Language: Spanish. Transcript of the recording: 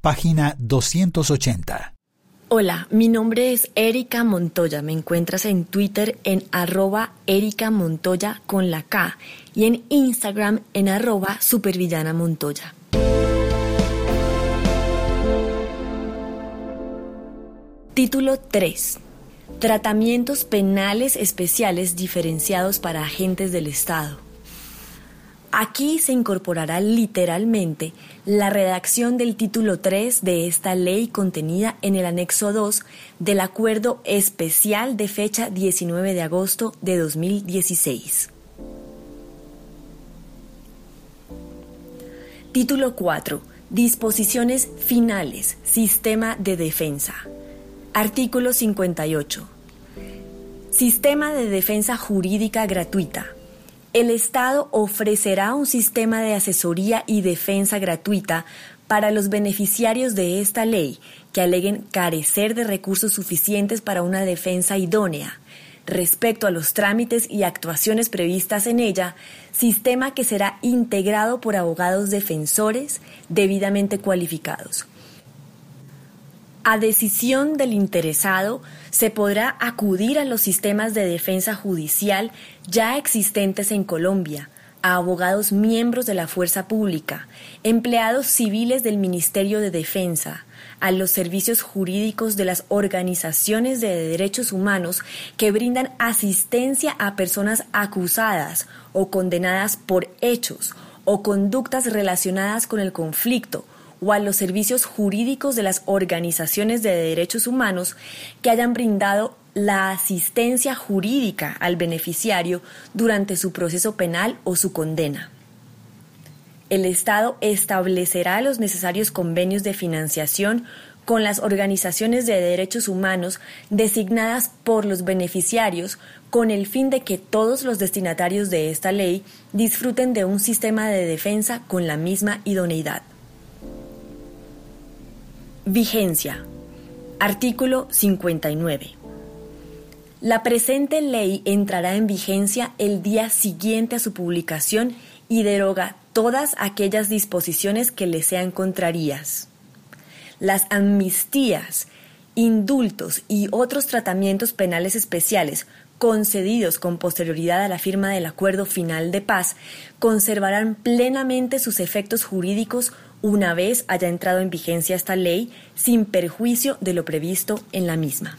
página 280. Hola, mi nombre es Erika Montoya. Me encuentras en Twitter en arroba Erika Montoya con la K y en Instagram en arroba Supervillana Montoya. Título 3. Tratamientos penales especiales diferenciados para agentes del Estado. Aquí se incorporará literalmente la redacción del título 3 de esta ley contenida en el anexo 2 del Acuerdo Especial de fecha 19 de agosto de 2016. Título 4. Disposiciones finales. Sistema de defensa. Artículo 58. Sistema de defensa jurídica gratuita. El Estado ofrecerá un sistema de asesoría y defensa gratuita para los beneficiarios de esta ley que aleguen carecer de recursos suficientes para una defensa idónea. Respecto a los trámites y actuaciones previstas en ella, sistema que será integrado por abogados defensores debidamente cualificados a decisión del interesado, se podrá acudir a los sistemas de defensa judicial ya existentes en Colombia, a abogados miembros de la fuerza pública, empleados civiles del Ministerio de Defensa, a los servicios jurídicos de las organizaciones de derechos humanos que brindan asistencia a personas acusadas o condenadas por hechos o conductas relacionadas con el conflicto o a los servicios jurídicos de las organizaciones de derechos humanos que hayan brindado la asistencia jurídica al beneficiario durante su proceso penal o su condena. El Estado establecerá los necesarios convenios de financiación con las organizaciones de derechos humanos designadas por los beneficiarios con el fin de que todos los destinatarios de esta ley disfruten de un sistema de defensa con la misma idoneidad. Vigencia. Artículo 59. La presente ley entrará en vigencia el día siguiente a su publicación y deroga todas aquellas disposiciones que le sean contrarias. Las amnistías, indultos y otros tratamientos penales especiales concedidos con posterioridad a la firma del acuerdo final de paz conservarán plenamente sus efectos jurídicos una vez haya entrado en vigencia esta ley sin perjuicio de lo previsto en la misma.